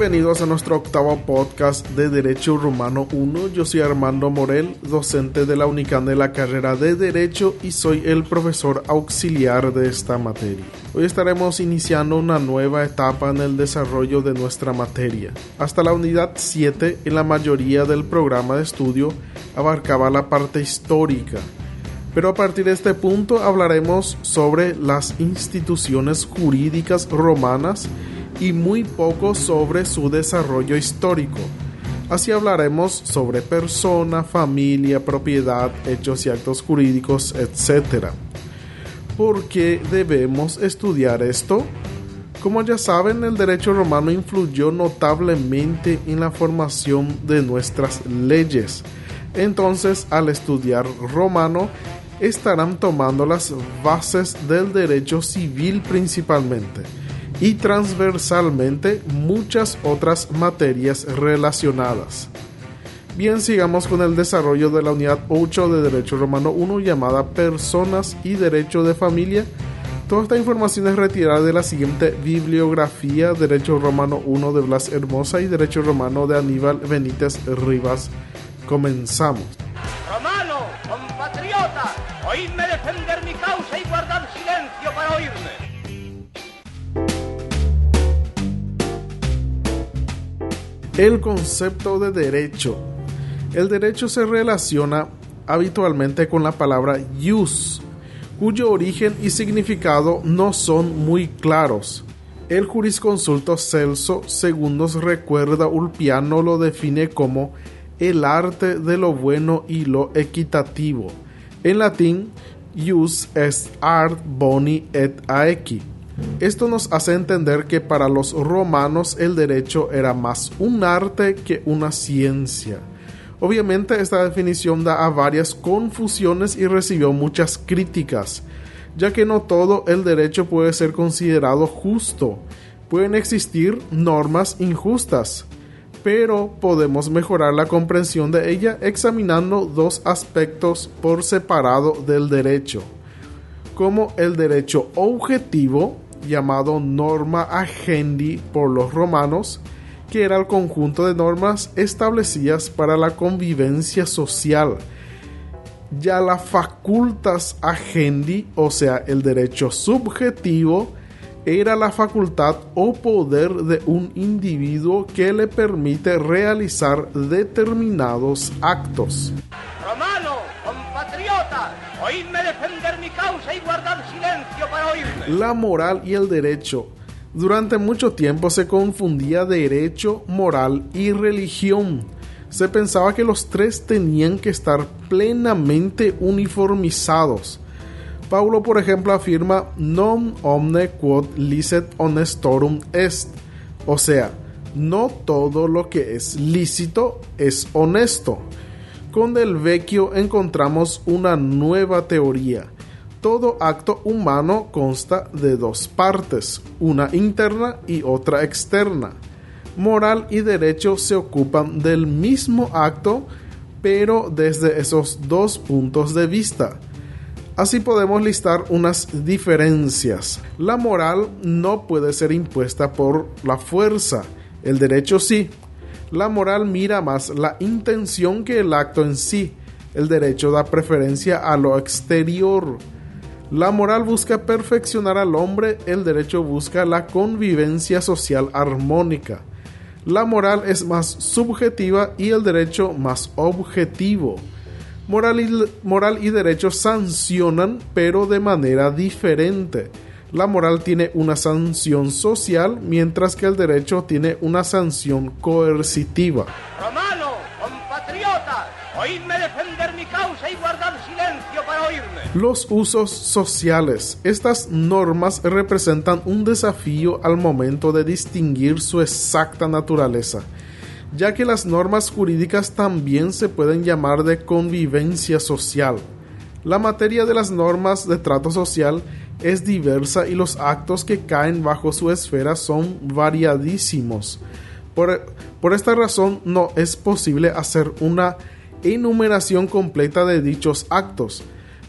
Bienvenidos a nuestro octavo podcast de Derecho Romano 1. Yo soy Armando Morel, docente de la UNICAN de la carrera de Derecho y soy el profesor auxiliar de esta materia. Hoy estaremos iniciando una nueva etapa en el desarrollo de nuestra materia. Hasta la unidad 7, en la mayoría del programa de estudio, abarcaba la parte histórica. Pero a partir de este punto hablaremos sobre las instituciones jurídicas romanas y muy poco sobre su desarrollo histórico. Así hablaremos sobre persona, familia, propiedad, hechos y actos jurídicos, etc. ¿Por qué debemos estudiar esto? Como ya saben, el derecho romano influyó notablemente en la formación de nuestras leyes. Entonces, al estudiar romano, estarán tomando las bases del derecho civil principalmente y transversalmente muchas otras materias relacionadas. Bien, sigamos con el desarrollo de la unidad 8 de Derecho Romano 1 llamada Personas y Derecho de Familia. Toda esta información es retirada de la siguiente bibliografía, Derecho Romano 1 de Blas Hermosa y Derecho Romano de Aníbal Benítez Rivas. Comenzamos. El concepto de derecho. El derecho se relaciona habitualmente con la palabra jus, cuyo origen y significado no son muy claros. El jurisconsulto Celso II recuerda Ulpiano lo define como el arte de lo bueno y lo equitativo. En latín, jus est art boni et aequi esto nos hace entender que para los romanos el derecho era más un arte que una ciencia. Obviamente esta definición da a varias confusiones y recibió muchas críticas, ya que no todo el derecho puede ser considerado justo. Pueden existir normas injustas, pero podemos mejorar la comprensión de ella examinando dos aspectos por separado del derecho, como el derecho objetivo llamado norma agendi por los romanos, que era el conjunto de normas establecidas para la convivencia social. Ya la facultas agendi, o sea, el derecho subjetivo, era la facultad o poder de un individuo que le permite realizar determinados actos. La moral y el derecho. Durante mucho tiempo se confundía derecho, moral y religión. Se pensaba que los tres tenían que estar plenamente uniformizados. Paulo, por ejemplo, afirma non omne quod licet honestorum est, o sea, no todo lo que es lícito es honesto. Con Del Vecchio encontramos una nueva teoría. Todo acto humano consta de dos partes, una interna y otra externa. Moral y derecho se ocupan del mismo acto, pero desde esos dos puntos de vista. Así podemos listar unas diferencias. La moral no puede ser impuesta por la fuerza, el derecho sí. La moral mira más la intención que el acto en sí. El derecho da preferencia a lo exterior. La moral busca perfeccionar al hombre, el derecho busca la convivencia social armónica. La moral es más subjetiva y el derecho más objetivo. Moral y, moral y derecho sancionan, pero de manera diferente. La moral tiene una sanción social, mientras que el derecho tiene una sanción coercitiva. Oídme defender mi causa y guardar silencio para oírme. Los usos sociales. Estas normas representan un desafío al momento de distinguir su exacta naturaleza, ya que las normas jurídicas también se pueden llamar de convivencia social. La materia de las normas de trato social es diversa y los actos que caen bajo su esfera son variadísimos. Por, por, esta razón no es posible hacer una enumeración completa de dichos actos.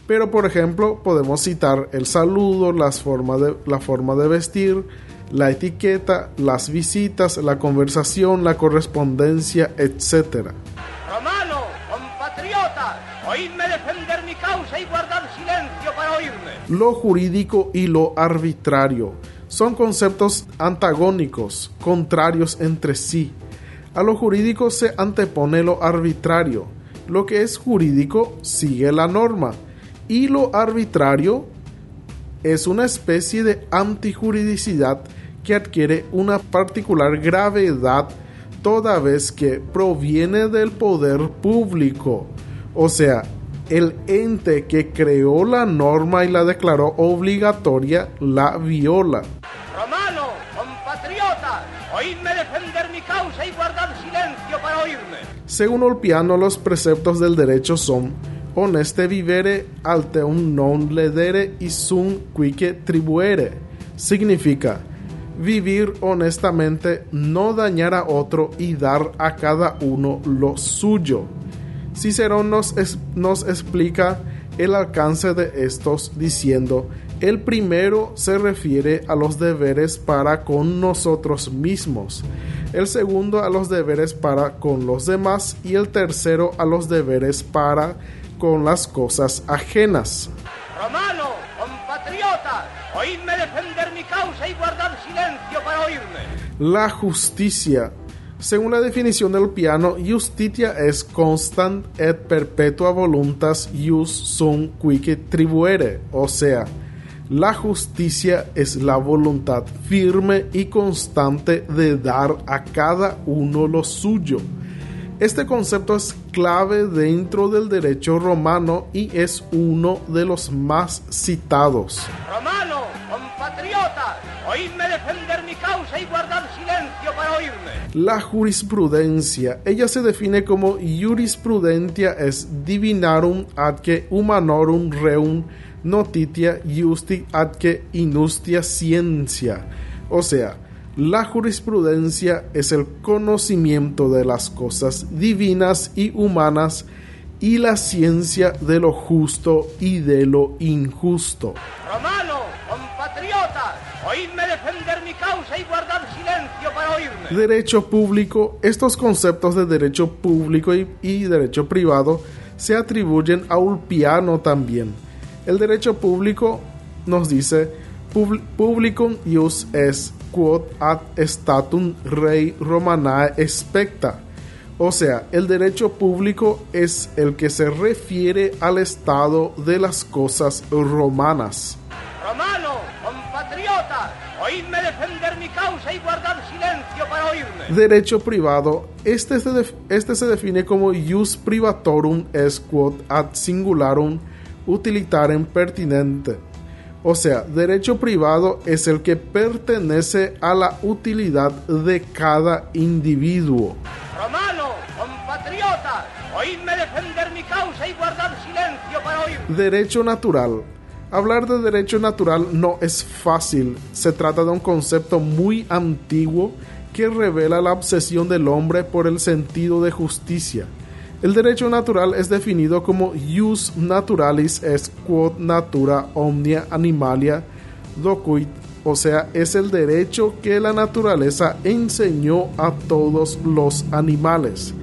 Pero por ejemplo podemos citar el saludo, las formas de, la forma de vestir, la etiqueta, las visitas, la conversación, la correspondencia, etc. Romano, compatriota, oídme defender mi causa y guardar silencio para oírme. Lo jurídico y lo arbitrario son conceptos antagónicos, contrarios entre sí. A lo jurídico se antepone lo arbitrario. Lo que es jurídico sigue la norma y lo arbitrario es una especie de antijuridicidad que adquiere una particular gravedad toda vez que proviene del poder público, o sea, el ente que creó la norma y la declaró obligatoria la viola. Romano, compatriota, oídme defender mi causa y guardar silencio para oírme. Según Olpiano, los preceptos del derecho son honeste vivere, alteum non ledere y sum quique tribuere. Significa vivir honestamente, no dañar a otro y dar a cada uno lo suyo. Cicerón nos, nos explica el alcance de estos diciendo, el primero se refiere a los deberes para con nosotros mismos, el segundo a los deberes para con los demás y el tercero a los deberes para con las cosas ajenas. Romano, compatriota, oídme defender mi causa y guardar silencio para oírme. La justicia. Según la definición del piano, justitia es constant et perpetua voluntas ius sum quique tribuere, o sea, la justicia es la voluntad firme y constante de dar a cada uno lo suyo. Este concepto es clave dentro del derecho romano y es uno de los más citados. Romano, compatriota, oídme defender mi causa y guardar silencio para oírme. La jurisprudencia, ella se define como jurisprudentia es divinarum adque humanorum reum notitia justi adque inustia ciencia. O sea, la jurisprudencia es el conocimiento de las cosas divinas y humanas y la ciencia de lo justo y de lo injusto. Romano, compatriota, oídme defender mi causa y guardar silencio para oírme. Derecho público, estos conceptos de derecho público y, y derecho privado se atribuyen a Ulpiano también. El derecho público nos dice publicum ius es quod ad statum rei romanae expecta. O sea, el derecho público es el que se refiere al estado de las cosas romanas. Romano, compatriota, oídme defender mi causa y guardar silencio para oírme. Derecho privado, este se, este se define como ius privatorum es quod ad singularum utilitarem pertinente. O sea, derecho privado es el que pertenece a la utilidad de cada individuo. Romano, compatriota, oídme defender mi causa y guardar silencio para oírme. Derecho natural. Hablar de derecho natural no es fácil. Se trata de un concepto muy antiguo que revela la obsesión del hombre por el sentido de justicia. El derecho natural es definido como jus naturalis est quod natura omnia animalia docuit, o sea, es el derecho que la naturaleza enseñó a todos los animales.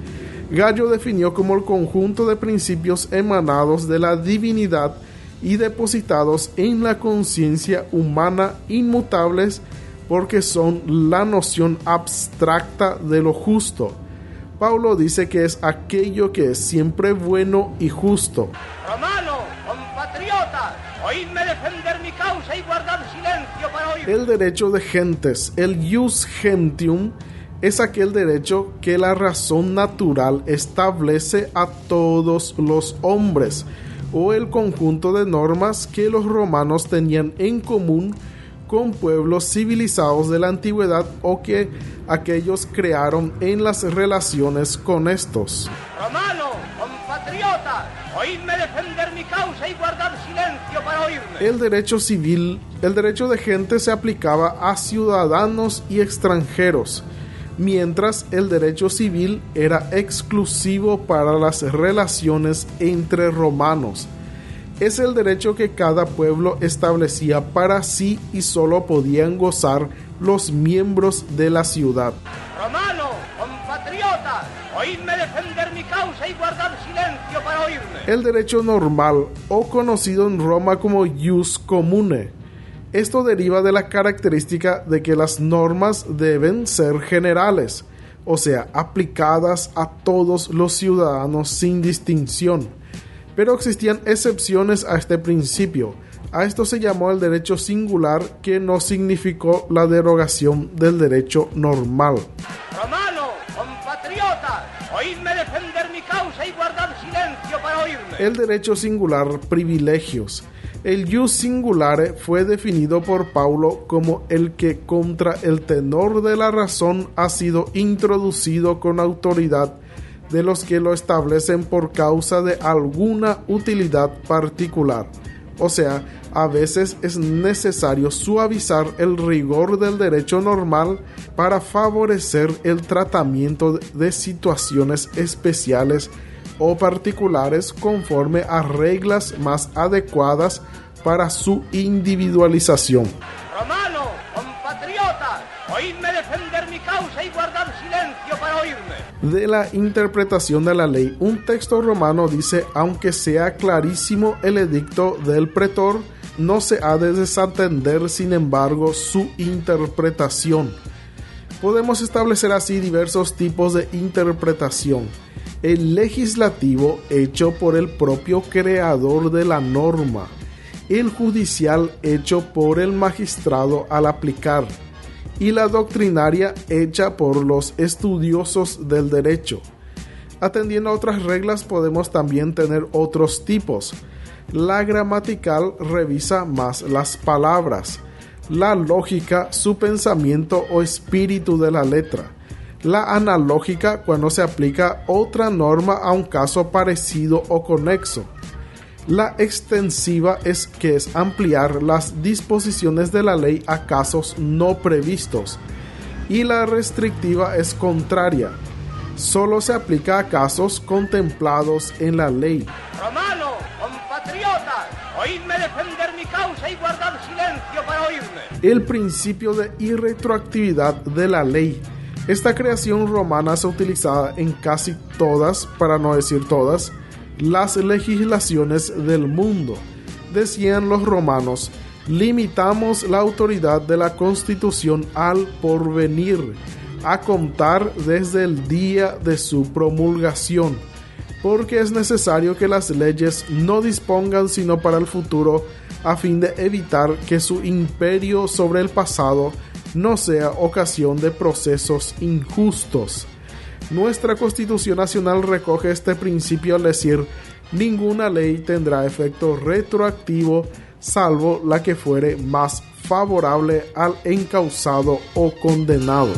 Gallo definió como el conjunto de principios emanados de la divinidad y depositados en la conciencia humana inmutables porque son la noción abstracta de lo justo. Paulo dice que es aquello que es siempre bueno y justo. Romano, compatriota, oídme defender mi causa y guardar silencio para. El derecho de gentes, el jus gentium, es aquel derecho que la razón natural establece a todos los hombres, o el conjunto de normas que los romanos tenían en común con pueblos civilizados de la antigüedad o que aquellos crearon en las relaciones con estos. Romano, compatriota, oídme defender mi causa y guardar silencio para oírme. El derecho civil, el derecho de gente se aplicaba a ciudadanos y extranjeros, mientras el derecho civil era exclusivo para las relaciones entre romanos. Es el derecho que cada pueblo establecía para sí y solo podían gozar los miembros de la ciudad. Romano, compatriota, oídme defender mi causa y guardar silencio para oírme. El derecho normal, o conocido en Roma como jus comune. Esto deriva de la característica de que las normas deben ser generales, o sea, aplicadas a todos los ciudadanos sin distinción. Pero existían excepciones a este principio. A esto se llamó el derecho singular, que no significó la derogación del derecho normal. Romano, compatriota, oídme defender mi causa y guardar silencio para oírme. El derecho singular, privilegios. El jus singulare fue definido por Paulo como el que contra el tenor de la razón ha sido introducido con autoridad de los que lo establecen por causa de alguna utilidad particular. O sea, a veces es necesario suavizar el rigor del derecho normal para favorecer el tratamiento de situaciones especiales o particulares conforme a reglas más adecuadas para su individualización. Romano, compatriota, oídme defender mi causa y De la interpretación de la ley, un texto romano dice, aunque sea clarísimo el edicto del pretor, no se ha de desatender, sin embargo, su interpretación. Podemos establecer así diversos tipos de interpretación. El legislativo hecho por el propio creador de la norma, el judicial hecho por el magistrado al aplicar, y la doctrinaria hecha por los estudiosos del derecho. Atendiendo a otras reglas podemos también tener otros tipos. La gramatical revisa más las palabras, la lógica su pensamiento o espíritu de la letra la analógica cuando se aplica otra norma a un caso parecido o conexo. La extensiva es que es ampliar las disposiciones de la ley a casos no previstos. Y la restrictiva es contraria. Solo se aplica a casos contemplados en la ley. Romano, compatriota, oídme defender mi causa y guardar silencio para oírme. El principio de irretroactividad de la ley esta creación romana se utilizada en casi todas, para no decir todas, las legislaciones del mundo. Decían los romanos, limitamos la autoridad de la constitución al porvenir, a contar desde el día de su promulgación, porque es necesario que las leyes no dispongan sino para el futuro, a fin de evitar que su imperio sobre el pasado no sea ocasión de procesos injustos. Nuestra Constitución Nacional recoge este principio al decir ninguna ley tendrá efecto retroactivo salvo la que fuere más favorable al encausado o condenado.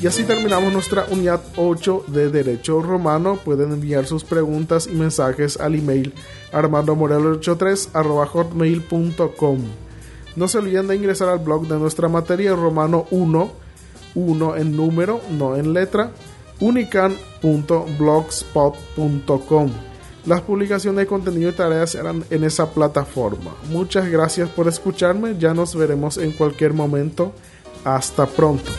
Y así terminamos nuestra unidad 8 de Derecho Romano. Pueden enviar sus preguntas y mensajes al email armandomorelo83 No se olviden de ingresar al blog de nuestra materia romano 1, 1 en número, no en letra, unican.blogspot.com. Las publicaciones de contenido y tareas serán en esa plataforma. Muchas gracias por escucharme, ya nos veremos en cualquier momento. Hasta pronto.